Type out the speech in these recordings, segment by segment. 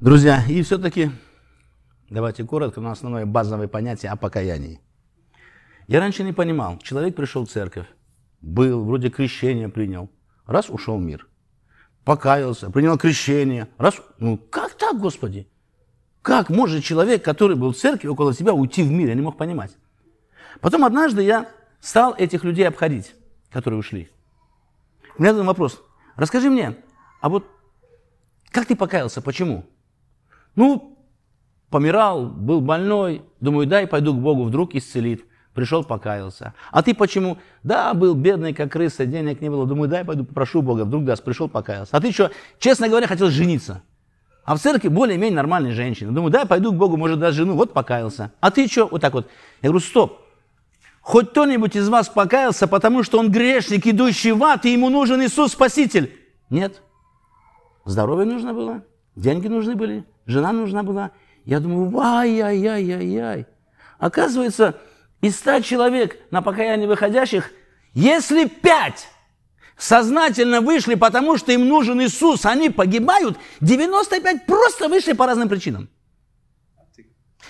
Друзья, и все-таки давайте коротко, но основное базовое понятие о покаянии. Я раньше не понимал. Человек пришел в церковь, был, вроде крещение принял, раз ушел в мир. Покаялся, принял крещение, раз... Ну, как так, Господи? Как может человек, который был в церкви около себя, уйти в мир? Я не мог понимать. Потом однажды я стал этих людей обходить, которые ушли. У меня один вопрос. Расскажи мне, а вот как ты покаялся, почему? Ну, помирал, был больной, думаю, дай пойду к Богу, вдруг исцелит. Пришел, покаялся. А ты почему? Да, был бедный, как крыса, денег не было. Думаю, дай пойду попрошу Бога, вдруг даст. Пришел, покаялся. А ты что, честно говоря, хотел жениться. А в церкви более-менее нормальные женщины. Думаю, дай пойду к Богу, может, даст жену. Вот покаялся. А ты что? Вот так вот. Я говорю, стоп. Хоть кто-нибудь из вас покаялся, потому что он грешник, идущий в ад, и ему нужен Иисус Спаситель? Нет. Здоровье нужно было, деньги нужны были, жена нужна была. Я думаю, ай-яй-яй-яй-яй. Оказывается, из ста человек на покаяние выходящих, если пять сознательно вышли, потому что им нужен Иисус, они погибают, 95 просто вышли по разным причинам.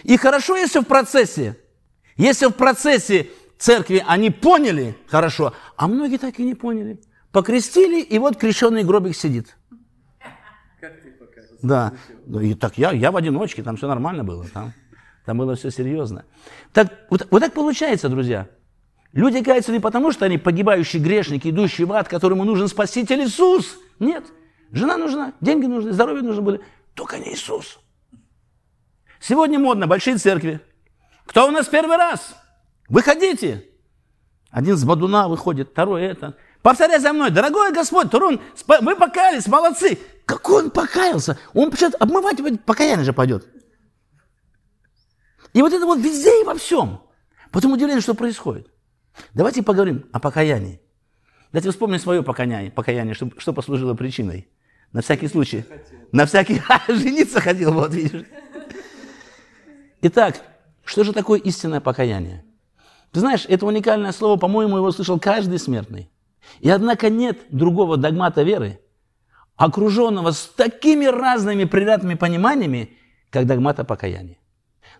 И хорошо, если в процессе, если в процессе церкви они поняли хорошо, а многие так и не поняли. Покрестили, и вот крещенный гробик сидит. Да. Ну, и так я, я в одиночке, там все нормально было. Там, там было все серьезно. Так, вот, вот так получается, друзья. Люди каются не потому, что они погибающие грешники, идущие в ад, которому нужен Спаситель Иисус. Нет. Жена нужна, деньги нужны, здоровье нужно были. Только не Иисус. Сегодня модно большие церкви. Кто у нас первый раз? Выходите. Один с Бадуна выходит, второй это. Повторяй за мной, дорогой Господь, Турун, вы покаялись, молодцы. Какой он покаялся? Он почему обмывать покаяние же пойдет. И вот это вот везде и во всем. Потом удивление, что происходит. Давайте поговорим о покаянии. Давайте вспомним свое покаяние, покаяние что, что послужило причиной. На всякий случай. На всякий... Жениться хотел, вот видишь. Итак, что же такое истинное покаяние? Ты знаешь, это уникальное слово, по-моему, его слышал каждый смертный. И однако нет другого догмата веры, окруженного с такими разными приятными пониманиями, как догмата покаяния.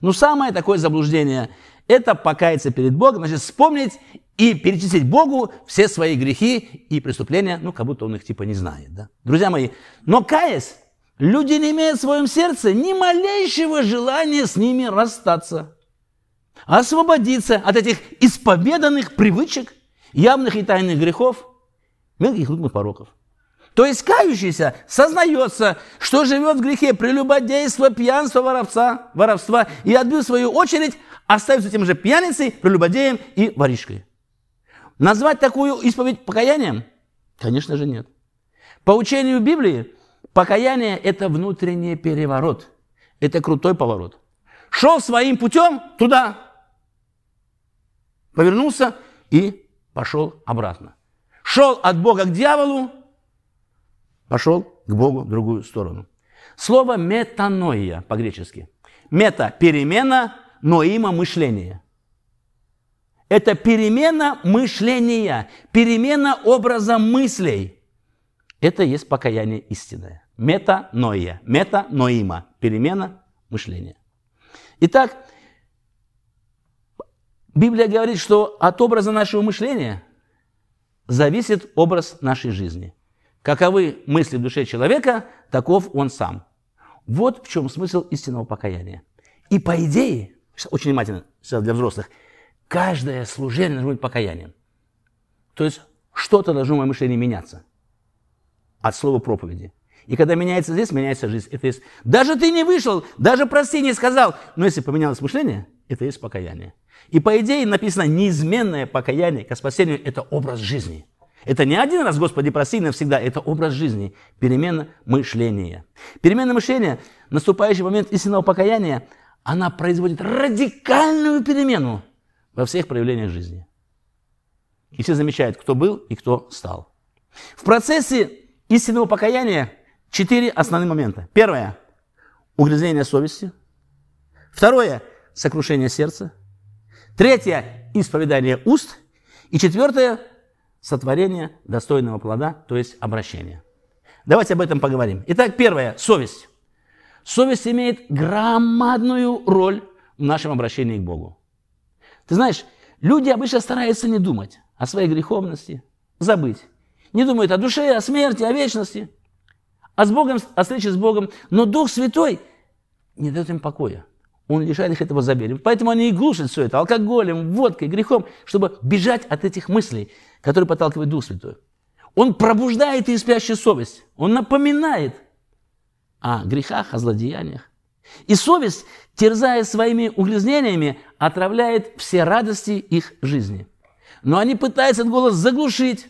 Но самое такое заблуждение – это покаяться перед Богом, значит, вспомнить и перечислить Богу все свои грехи и преступления, ну, как будто он их типа не знает. Да? Друзья мои, но каясь, люди не имеют в своем сердце ни малейшего желания с ними расстаться, освободиться от этих исповеданных привычек, явных и тайных грехов, мелких и крупных пороков. То есть кающийся сознается, что живет в грехе прелюбодейства, пьянства, воровца, воровства, и отбил свою очередь, остается тем же пьяницей, прелюбодеем и воришкой. Назвать такую исповедь покаянием? Конечно же нет. По учению Библии, покаяние – это внутренний переворот. Это крутой поворот. Шел своим путем туда, повернулся и пошел обратно. Шел от Бога к дьяволу, пошел к Богу в другую сторону. Слово метаноия по-гречески. Мета – перемена, ноима – мышление. Это перемена мышления, перемена образа мыслей. Это есть покаяние истинное. Метаноия, метаноима, перемена мышления. Итак, Библия говорит, что от образа нашего мышления зависит образ нашей жизни – Каковы мысли в душе человека, таков он сам. Вот в чем смысл истинного покаяния. И по идее, очень внимательно сейчас для взрослых, каждое служение должно быть покаянием. То есть что-то должно в моем мышлении меняться от слова проповеди. И когда меняется здесь, меняется жизнь. Это есть, даже ты не вышел, даже прости не сказал, но если поменялось мышление, это есть покаяние. И по идее написано неизменное покаяние к спасению – это образ жизни – это не один раз, Господи, прости навсегда, это образ жизни, перемена мышления. Перемена мышления, наступающий момент истинного покаяния, она производит радикальную перемену во всех проявлениях жизни. И все замечают, кто был и кто стал. В процессе истинного покаяния четыре основных момента. Первое – угрызение совести. Второе – сокрушение сердца. Третье – исповедание уст. И четвертое – сотворение достойного плода, то есть обращение. Давайте об этом поговорим. Итак, первое – совесть. Совесть имеет громадную роль в нашем обращении к Богу. Ты знаешь, люди обычно стараются не думать о своей греховности, забыть. Не думают о душе, о смерти, о вечности, а с Богом, о встрече с Богом. Но Дух Святой не дает им покоя. Он лишает их этого забвения. Поэтому они и глушат все это алкоголем, водкой, грехом, чтобы бежать от этих мыслей, которые подталкивает Дух Святой. Он пробуждает и спящую совесть. Он напоминает о грехах, о злодеяниях. И совесть, терзая своими угрязнениями, отравляет все радости их жизни. Но они пытаются этот голос заглушить.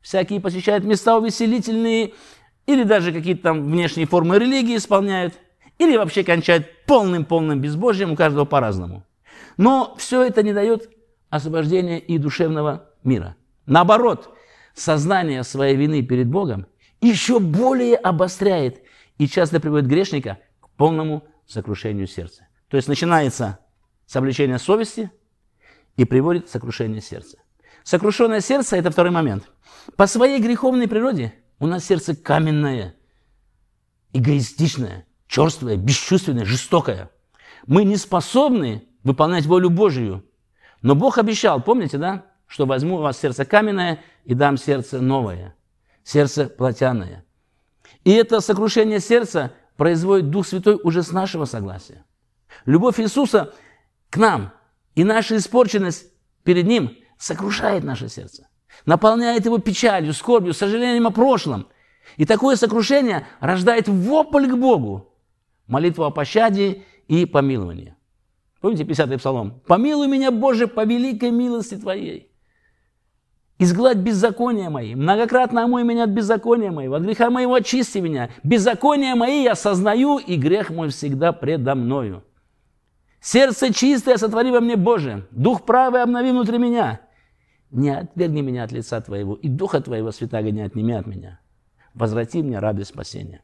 Всякие посещают места увеселительные, или даже какие-то там внешние формы религии исполняют – или вообще кончает полным-полным безбожием, у каждого по-разному. Но все это не дает освобождения и душевного мира. Наоборот, сознание своей вины перед Богом еще более обостряет и часто приводит грешника к полному сокрушению сердца. То есть начинается с обличения совести и приводит к сокрушению сердца. Сокрушенное сердце – это второй момент. По своей греховной природе у нас сердце каменное, эгоистичное, черствое, бесчувственное, жестокое. Мы не способны выполнять волю Божию. Но Бог обещал, помните, да, что возьму у вас сердце каменное и дам сердце новое, сердце плотяное. И это сокрушение сердца производит Дух Святой уже с нашего согласия. Любовь Иисуса к нам и наша испорченность перед Ним сокрушает наше сердце, наполняет его печалью, скорбью, сожалением о прошлом. И такое сокрушение рождает вопль к Богу, молитву о пощаде и помиловании. Помните 50-й псалом? «Помилуй меня, Боже, по великой милости Твоей. Изгладь беззакония мои, многократно омой меня от беззакония моего, от греха моего очисти меня. Беззакония мои я сознаю, и грех мой всегда предо мною. Сердце чистое сотвори во мне, Боже, дух правый обнови внутри меня. Не отвергни меня от лица Твоего, и Духа Твоего святаго не отними от меня. Возврати мне радость спасения.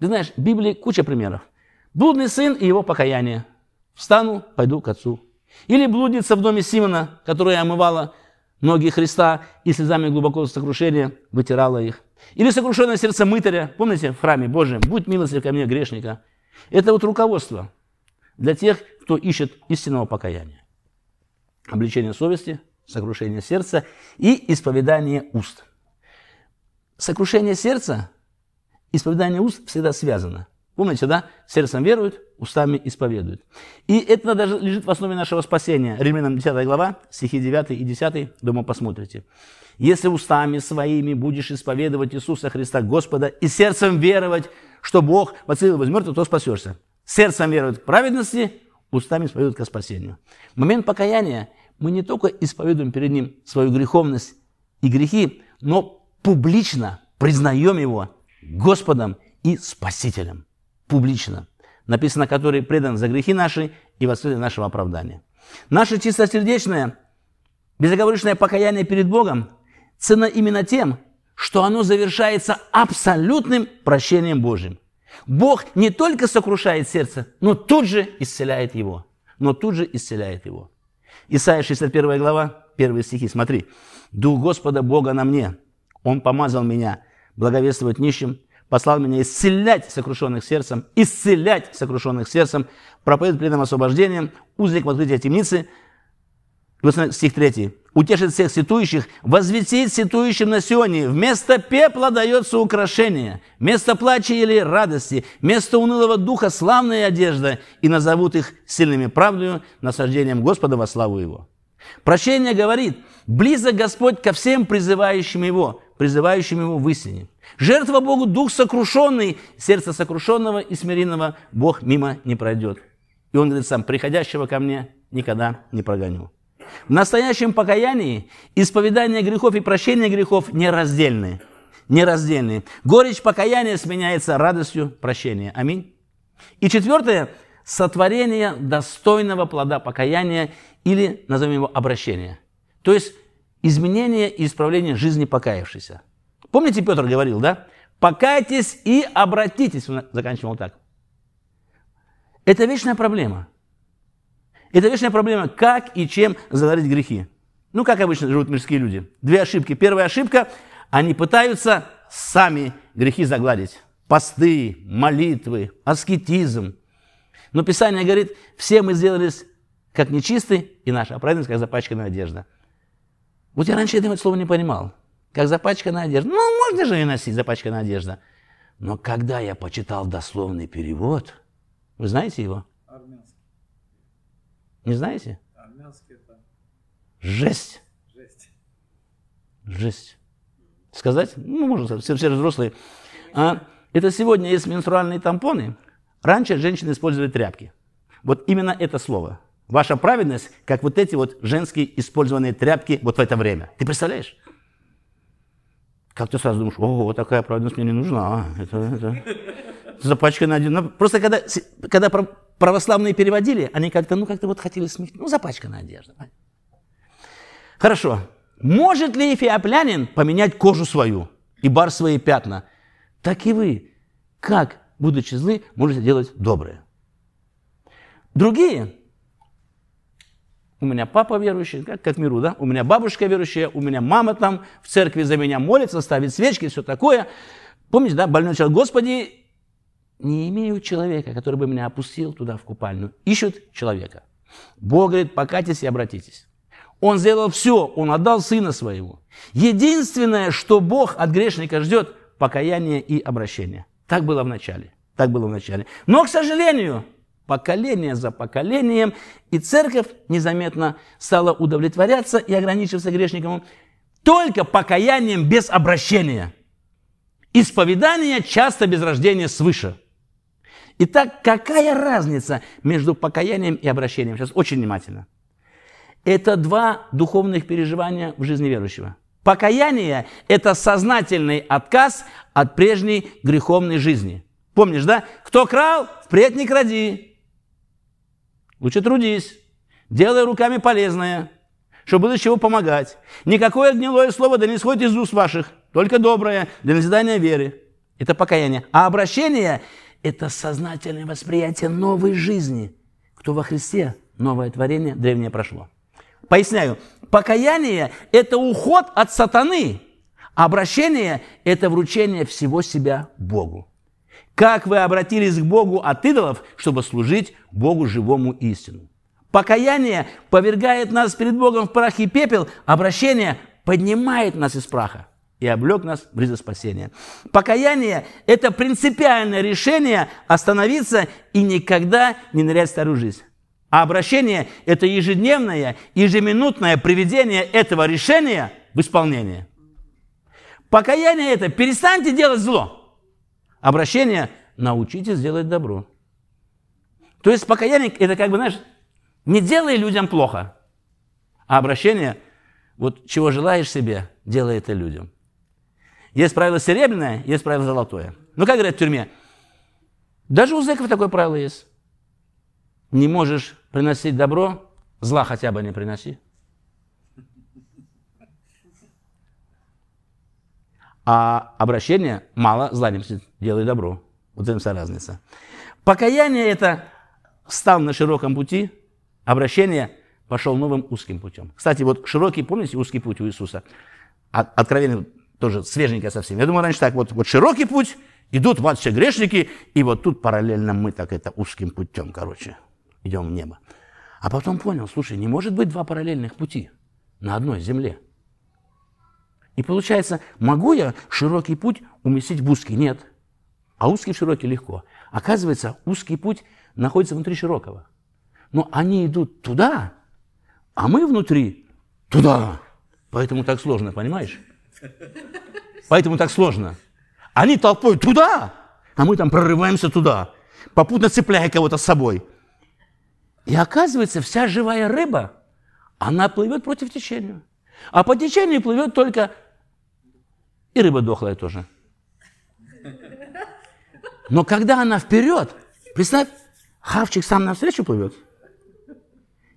Ты знаешь, в Библии куча примеров. Блудный сын и его покаяние. Встану, пойду к отцу. Или блудница в доме Симона, которая омывала ноги Христа и слезами глубоко сокрушения вытирала их. Или сокрушенное сердце мытаря, помните, в храме Божьем, будь милостив ко мне, грешника. Это вот руководство для тех, кто ищет истинного покаяния. Обличение совести, сокрушение сердца и исповедание уст. Сокрушение сердца исповедание уст всегда связано. Помните, да? Сердцем веруют, устами исповедуют. И это даже лежит в основе нашего спасения. Римлянам 10 глава, стихи 9 и 10, дома посмотрите. «Если устами своими будешь исповедовать Иисуса Христа Господа и сердцем веровать, что Бог воцарил его из мертвых, то спасешься». Сердцем веруют к праведности, устами исповедуют к спасению. В момент покаяния мы не только исповедуем перед Ним свою греховность и грехи, но публично признаем Его Господом и Спасителем. Публично. Написано, который предан за грехи наши и воскрес нашего оправдания. Наше чистосердечное, безоговорочное покаяние перед Богом ценно именно тем, что оно завершается абсолютным прощением Божьим. Бог не только сокрушает сердце, но тут же исцеляет его. Но тут же исцеляет его. Исайя 61 глава, первые стихи, смотри. «Дух Господа Бога на мне, Он помазал меня благовествовать нищим, послал меня исцелять сокрушенных сердцем, исцелять сокрушенных сердцем, проповедовать преданным освобождением, узник в открытии темницы. Стих 3. «Утешит всех ситующих, возвестит ситующим на Сионе, вместо пепла дается украшение, вместо плача или радости, вместо унылого духа славная одежда, и назовут их сильными правдою, насаждением Господа во славу Его». Прощение говорит, близок Господь ко всем призывающим Его, призывающим его в истине. Жертва Богу дух сокрушенный, сердце сокрушенного и смиренного Бог мимо не пройдет. И он говорит сам, приходящего ко мне никогда не прогоню. В настоящем покаянии исповедание грехов и прощение грехов нераздельны. Нераздельны. Горечь покаяния сменяется радостью прощения. Аминь. И четвертое – сотворение достойного плода покаяния или, назовем его, обращения. То есть изменение и исправление жизни покаявшейся. Помните, Петр говорил, да? Покайтесь и обратитесь. Он заканчивал так. Это вечная проблема. Это вечная проблема, как и чем заварить грехи. Ну, как обычно живут мирские люди. Две ошибки. Первая ошибка – они пытаются сами грехи загладить. посты, молитвы, аскетизм. Но Писание говорит, все мы сделались как нечистые, и наша праведность, как запачканная одежда. Вот я раньше этого слова не понимал. Как запачканная одежда. Ну, можно же и носить запачканная одежда. Но когда я почитал дословный перевод, вы знаете его? Армянский. Не знаете? Армянский это... Жесть. Жесть. Жесть. Сказать? Ну, можно, все, все взрослые. А, это сегодня есть менструальные тампоны. Раньше женщины использовали тряпки. Вот именно это слово. Ваша праведность, как вот эти вот женские использованные тряпки вот в это время. Ты представляешь? Как ты сразу думаешь, о, вот такая праведность мне не нужна. Это, это, запачканная одежда. Просто когда, когда православные переводили, они как-то, ну, как-то вот хотели смягчить. Ну, запачканная одежда. Хорошо. Может ли эфиоплянин поменять кожу свою и бар свои пятна? Так и вы, как, будучи злы, можете делать доброе. Другие, у меня папа верующий, как, как миру, да? У меня бабушка верующая, у меня мама там в церкви за меня молится, ставит свечки, все такое. Помните, да, больной человек, Господи, не имею человека, который бы меня опустил туда в купальню. Ищут человека. Бог говорит, покайтесь и обратитесь. Он сделал все, он отдал сына своего. Единственное, что Бог от грешника ждет, покаяние и обращение. Так было в начале. Так было в начале. Но, к сожалению, поколение за поколением, и церковь незаметно стала удовлетворяться и ограничиваться грешником только покаянием без обращения. Исповедание часто без рождения свыше – Итак, какая разница между покаянием и обращением? Сейчас очень внимательно. Это два духовных переживания в жизни верующего. Покаяние – это сознательный отказ от прежней греховной жизни. Помнишь, да? Кто крал, впредь не кради. Лучше трудись, делай руками полезное, чтобы было чего помогать. Никакое гнилое слово да не исходит из уст ваших, только доброе, для назидания веры. Это покаяние. А обращение это сознательное восприятие новой жизни. Кто во Христе, новое творение, древнее прошло. Поясняю, покаяние – это уход от сатаны, а обращение – это вручение всего себя Богу. Как вы обратились к Богу от идолов, чтобы служить Богу живому истину. Покаяние повергает нас перед Богом в прах и пепел, обращение поднимает нас из праха и облег нас в ризы спасения. Покаяние – это принципиальное решение остановиться и никогда не нырять в старую жизнь. А обращение – это ежедневное, ежеминутное приведение этого решения в исполнение. Покаяние – это перестаньте делать зло. Обращение – научитесь делать добро. То есть покаяние – это как бы, знаешь, не делай людям плохо, а обращение – вот чего желаешь себе, делай это людям. Есть правило серебряное, есть правило золотое. Ну, как говорят в тюрьме, даже у зэков такое правило есть. Не можешь приносить добро, зла хотя бы не приноси. А обращение мало зла не приносит, делай добро. Вот это вся разница. Покаяние – это стал на широком пути, обращение пошел новым узким путем. Кстати, вот широкий, помните, узкий путь у Иисуса? Откровение тоже свеженькая совсем. Я думаю, раньше так, вот, вот широкий путь, идут вот все грешники, и вот тут параллельно мы так это узким путем, короче, идем в небо. А потом понял, слушай, не может быть два параллельных пути на одной земле. И получается, могу я широкий путь уместить в узкий? Нет. А узкий в широкий легко. Оказывается, узкий путь находится внутри широкого. Но они идут туда, а мы внутри туда. Поэтому так сложно, понимаешь? Поэтому так сложно. Они толпой туда, а мы там прорываемся туда, попутно цепляя кого-то с собой. И оказывается, вся живая рыба, она плывет против течения. А по течению плывет только и рыба дохлая тоже. Но когда она вперед, представь, хавчик сам навстречу плывет,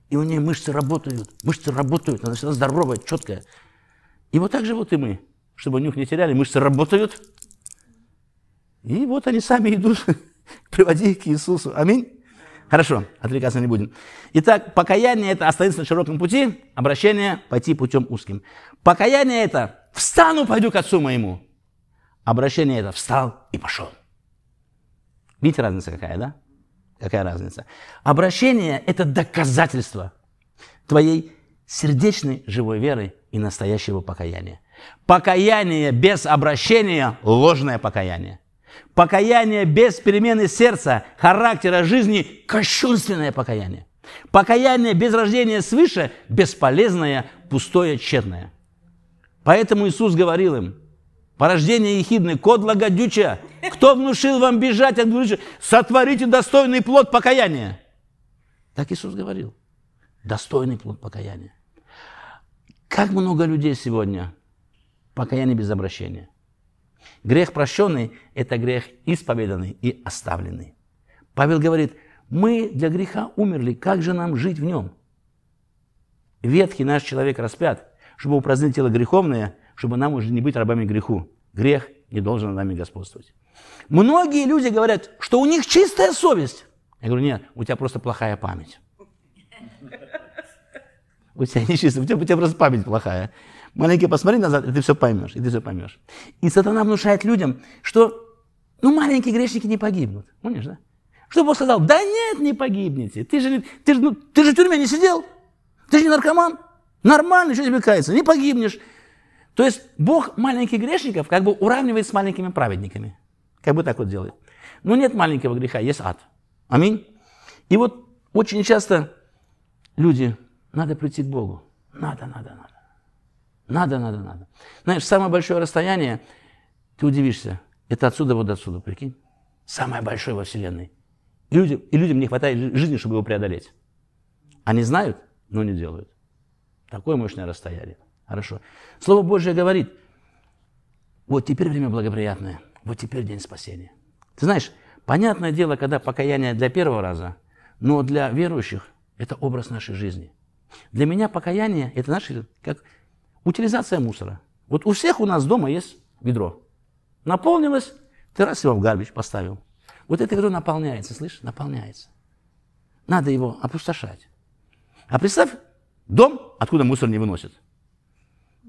и у нее мышцы работают, мышцы работают, она всегда здоровая, четкая. И вот так же вот и мы. Чтобы нюх не теряли, мышцы работают. И вот они сами идут. Приводи их к Иисусу. Аминь. Хорошо, отвлекаться не будем. Итак, покаяние – это остановиться на широком пути, обращение – пойти путем узким. Покаяние – это «встану, пойду к отцу моему». Обращение – это «встал и пошел». Видите, разница какая, да? Какая разница? Обращение – это доказательство твоей сердечной живой веры и настоящего покаяния. Покаяние без обращения – ложное покаяние. Покаяние без перемены сердца, характера жизни – кощунственное покаяние. Покаяние без рождения свыше – бесполезное, пустое, тщетное. Поэтому Иисус говорил им, порождение ехидны, код лагодюча, кто внушил вам бежать от греха, сотворите достойный плод покаяния. Так Иисус говорил, достойный плод покаяния. Как много людей сегодня покаяние без обращения. Грех прощенный – это грех исповеданный и оставленный. Павел говорит, мы для греха умерли, как же нам жить в нем? Ветхий наш человек распят, чтобы упразднить тело греховное, чтобы нам уже не быть рабами греху. Грех не должен нами господствовать. Многие люди говорят, что у них чистая совесть. Я говорю, нет, у тебя просто плохая память. У тебя не чистая, у тебя, у тебя просто память плохая. Маленький посмотри назад, и ты все поймешь, и ты все поймешь. И сатана внушает людям, что ну, маленькие грешники не погибнут. Помнишь, да? Что Бог сказал? Да нет, не погибнете. Ты же, ты, же, ну, ты же в тюрьме не сидел. Ты же не наркоман. Нормально, что тебе кается? Не погибнешь. То есть Бог маленьких грешников как бы уравнивает с маленькими праведниками. Как бы так вот делает. Но нет маленького греха, есть ад. Аминь. И вот очень часто люди, надо прийти к Богу. Надо, надо, надо. Надо, надо, надо. Знаешь, самое большое расстояние, ты удивишься, это отсюда вот отсюда, прикинь. Самое большое во Вселенной. И людям, и людям не хватает жизни, чтобы его преодолеть. Они знают, но не делают. Такое мощное расстояние. Хорошо. Слово Божье говорит, вот теперь время благоприятное, вот теперь день спасения. Ты знаешь, понятное дело, когда покаяние для первого раза, но для верующих это образ нашей жизни. Для меня покаяние – это наше, как Утилизация мусора. Вот у всех у нас дома есть ведро. Наполнилось, ты раз его в гарбич поставил. Вот это ведро наполняется, слышишь, наполняется. Надо его опустошать. А представь, дом, откуда мусор не выносит.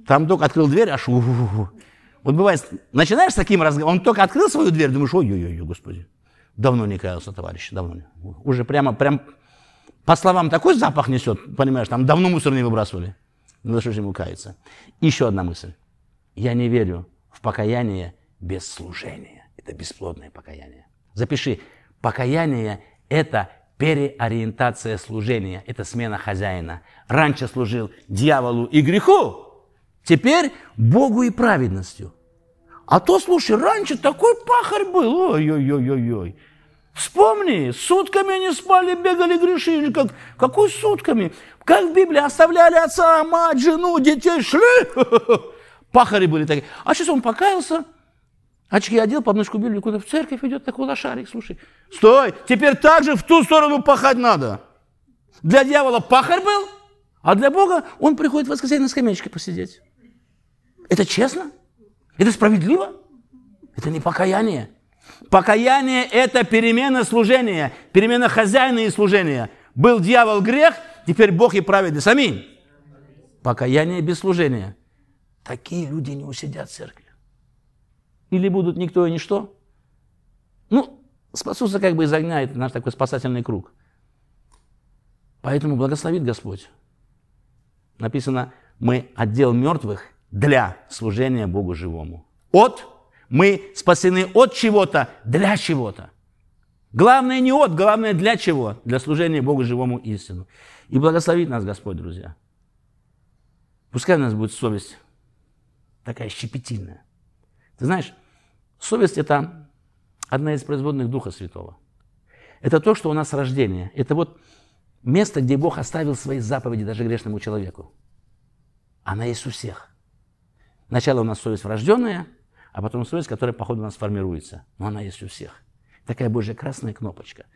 Там только открыл дверь, аж у -у -у. Вот бывает, начинаешь с таким разговором, он только открыл свою дверь, думаешь, ой-ой-ой, господи, давно не каялся, товарищ, давно не. Уже прямо, прям, по словам, такой запах несет, понимаешь, там давно мусор не выбрасывали. Ну за что же ему каяться? Еще одна мысль. Я не верю в покаяние без служения. Это бесплодное покаяние. Запиши. Покаяние – это переориентация служения. Это смена хозяина. Раньше служил дьяволу и греху, теперь Богу и праведностью. А то, слушай, раньше такой пахарь был. Ой-ой-ой-ой-ой. Вспомни, сутками они спали, бегали, грешили. Как, какой сутками? Как в Библии оставляли отца, мать, жену, детей, шли. Пахари были такие. А сейчас он покаялся, очки одел, подножку Библии, куда в церковь идет, такой лошарик, слушай. Стой, теперь также в ту сторону пахать надо. Для дьявола пахарь был, а для Бога он приходит в воскресенье на скамеечке посидеть. Это честно? Это справедливо? Это не покаяние. Покаяние – это перемена служения, перемена хозяина и служения. Был дьявол грех, теперь Бог и праведность. Аминь. Покаяние без служения. Такие люди не усидят в церкви. Или будут никто и ничто. Ну, спасутся как бы из огня, это наш такой спасательный круг. Поэтому благословит Господь. Написано, мы отдел мертвых для служения Богу живому. От мы спасены от чего-то для чего-то. Главное не от, главное для чего? Для служения Богу живому истину. И благословит нас Господь, друзья. Пускай у нас будет совесть такая щепетильная. Ты знаешь, совесть – это одна из производных Духа Святого. Это то, что у нас рождение. Это вот место, где Бог оставил свои заповеди даже грешному человеку. Она есть у всех. Сначала у нас совесть врожденная – а потом совесть, которая по ходу у нас формируется. Но она есть у всех. Такая Божья красная кнопочка.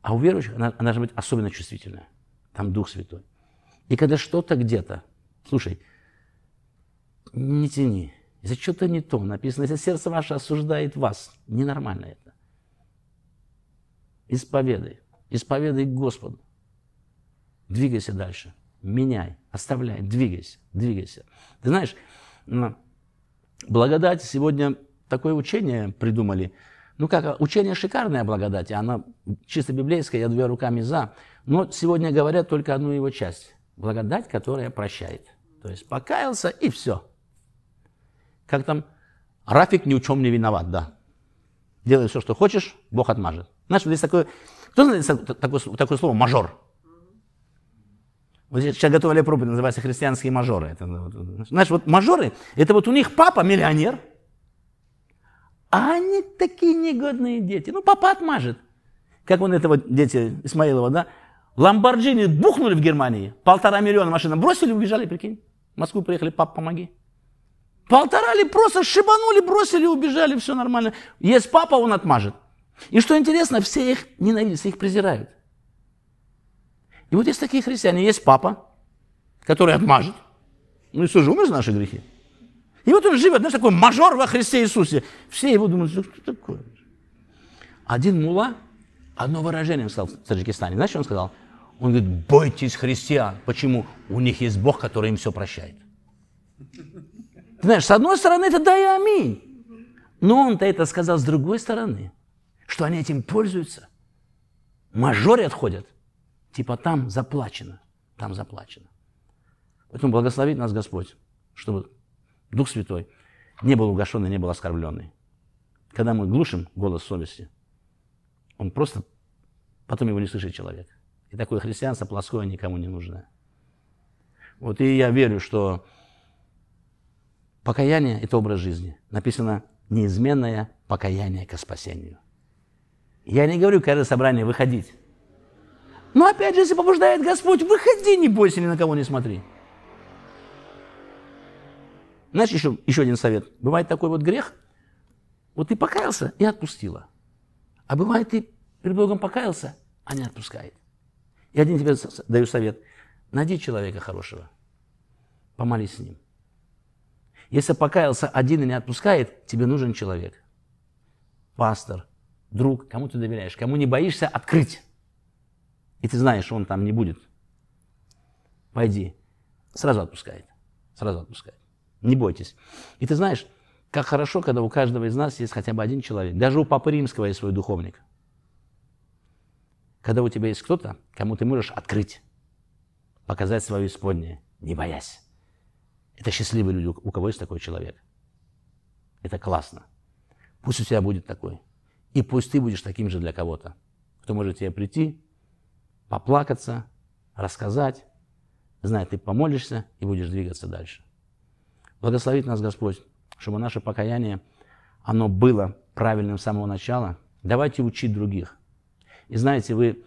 А у верующих она, она должна быть особенно чувствительная. Там Дух Святой. И когда что-то где-то, слушай, не тяни. Если что-то не то написано, если сердце ваше осуждает вас, ненормально это. Исповедай. Исповедай Господу. Двигайся дальше. Меняй, оставляй, двигайся, двигайся. Ты знаешь, Благодать сегодня такое учение придумали. Ну как, учение шикарное благодати, она чисто библейская, я двумя руками за. Но сегодня говорят только одну его часть. Благодать, которая прощает. То есть покаялся и все. Как там, Рафик ни в чем не виноват, да. Делай все, что хочешь, Бог отмажет. Знаешь, здесь такое, кто знает такое, такое слово мажор? Вот сейчас готовили проповедь, называется христианские мажоры. Это, знаешь, вот мажоры, это вот у них папа миллионер, а они такие негодные дети. Ну, папа отмажет. Как вон этого дети Исмаилова, да? Ламборджини бухнули в Германии, полтора миллиона машин бросили, убежали, прикинь. В Москву приехали, пап, помоги. Полтора ли просто шибанули, бросили, убежали, все нормально. Есть папа, он отмажет. И что интересно, все их ненавидят, все их презирают. И вот есть такие христиане, есть папа, который отмажет. Ну и что же, умер за наши грехи? И вот он живет, знаешь, такой мажор во Христе Иисусе. Все его думают, что такое? Один мула одно выражение сказал в Таджикистане. Знаешь, что он сказал? Он говорит, бойтесь христиан. Почему? У них есть Бог, который им все прощает. Ты знаешь, с одной стороны, это да и аминь. Но он-то это сказал с другой стороны, что они этим пользуются. Мажоре отходят. Типа там заплачено, там заплачено. Поэтому благословит нас Господь, чтобы Дух Святой не был угошенный, не был оскорбленный. Когда мы глушим голос совести, он просто, потом его не слышит человек. И такое христианство плоское никому не нужно. Вот и я верю, что покаяние – это образ жизни. Написано неизменное покаяние к спасению. Я не говорю каждое собрание выходить. Но опять же, если побуждает Господь, выходи, не бойся, ни на кого не смотри. Знаешь, еще, еще один совет. Бывает такой вот грех, вот ты покаялся и отпустила. А бывает, ты перед Богом покаялся, а не отпускает. И один тебе даю совет. Найди человека хорошего, помолись с ним. Если покаялся один и не отпускает, тебе нужен человек. Пастор, друг, кому ты доверяешь, кому не боишься открыть и ты знаешь, он там не будет, пойди. Сразу отпускает. Сразу отпускает. Не бойтесь. И ты знаешь, как хорошо, когда у каждого из нас есть хотя бы один человек. Даже у Папы Римского есть свой духовник. Когда у тебя есть кто-то, кому ты можешь открыть, показать свое исподнее, не боясь. Это счастливые люди, у кого есть такой человек. Это классно. Пусть у тебя будет такой. И пусть ты будешь таким же для кого-то, кто может тебе прийти поплакаться, рассказать. Знай, ты помолишься и будешь двигаться дальше. Благословит нас Господь, чтобы наше покаяние, оно было правильным с самого начала. Давайте учить других. И знаете, вы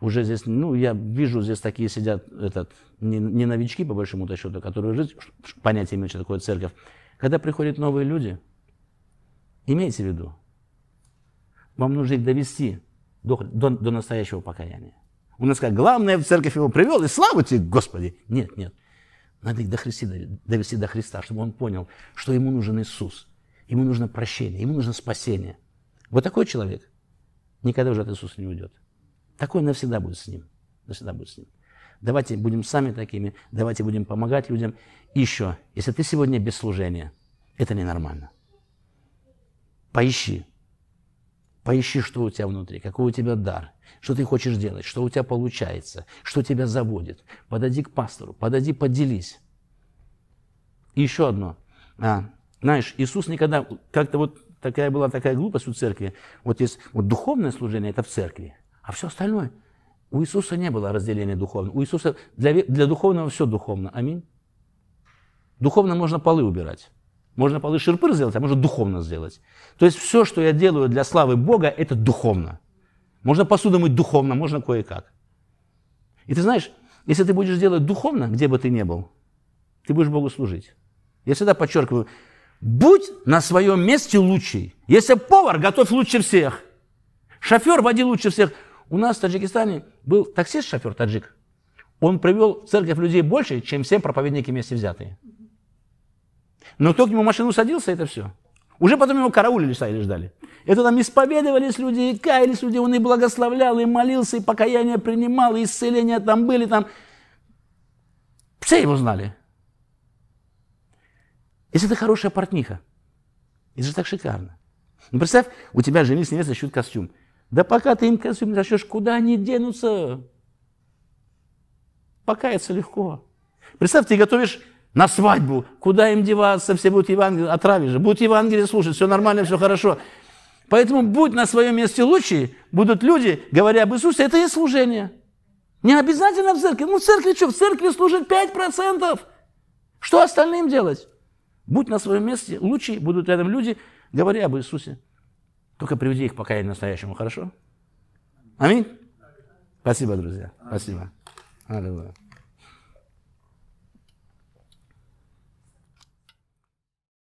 уже здесь, ну, я вижу, здесь такие сидят, этот, не, не новички, по большому счету, которые жить, понятие имеют, что такое церковь. Когда приходят новые люди, имейте в виду, вам нужно их довести до, до, до настоящего покаяния. У нас как главное в церковь его привел, и слава тебе, Господи. Нет, нет. Надо их до Христа, довести до Христа, чтобы он понял, что ему нужен Иисус. Ему нужно прощение, ему нужно спасение. Вот такой человек никогда уже от Иисуса не уйдет. Такой навсегда будет с ним. Навсегда будет с ним. Давайте будем сами такими, давайте будем помогать людям. Еще, если ты сегодня без служения, это ненормально. Поищи, Поищи, что у тебя внутри, какой у тебя дар, что ты хочешь делать, что у тебя получается, что тебя заводит. Подойди к пастору, подойди, поделись. И еще одно. А, знаешь, Иисус никогда, как-то вот такая была такая глупость у церкви. Вот есть вот духовное служение, это в церкви, а все остальное. У Иисуса не было разделения духовного. У Иисуса для, для духовного все духовно. Аминь. Духовно можно полы убирать. Можно полы ширпыр сделать, а можно духовно сделать. То есть все, что я делаю для славы Бога, это духовно. Можно посуду мыть духовно, можно кое-как. И ты знаешь, если ты будешь делать духовно, где бы ты ни был, ты будешь Богу служить. Я всегда подчеркиваю, будь на своем месте лучший. Если повар, готовь лучше всех. Шофер, води лучше всех. У нас в Таджикистане был таксист-шофер таджик. Он привел в церковь людей больше, чем все проповедники вместе взятые. Но кто к нему в машину садился, это все. Уже потом его караулили, стояли, ждали. Это там исповедовались люди, и каялись люди, он и благословлял, и молился, и покаяние принимал, и исцеления там были, там. Все его знали. Если ты хорошая портниха, это же так шикарно. Ну, представь, у тебя жених с невестой шьют костюм. Да пока ты им костюм не зашьешь, куда они денутся? Покаяться легко. Представь, ты готовишь на свадьбу. Куда им деваться? Все будут Евангелие, отравишь же. Будут Евангелие слушать, все нормально, все хорошо. Поэтому будь на своем месте лучше, будут люди, говоря об Иисусе, это и служение. Не обязательно в церкви. Ну, в церкви что? В церкви служит 5%. Что остальным делать? Будь на своем месте, лучше будут рядом люди, говоря об Иисусе. Только приведи их к покаянию настоящему, хорошо? Аминь? Спасибо, друзья. Спасибо. Аллилуйя.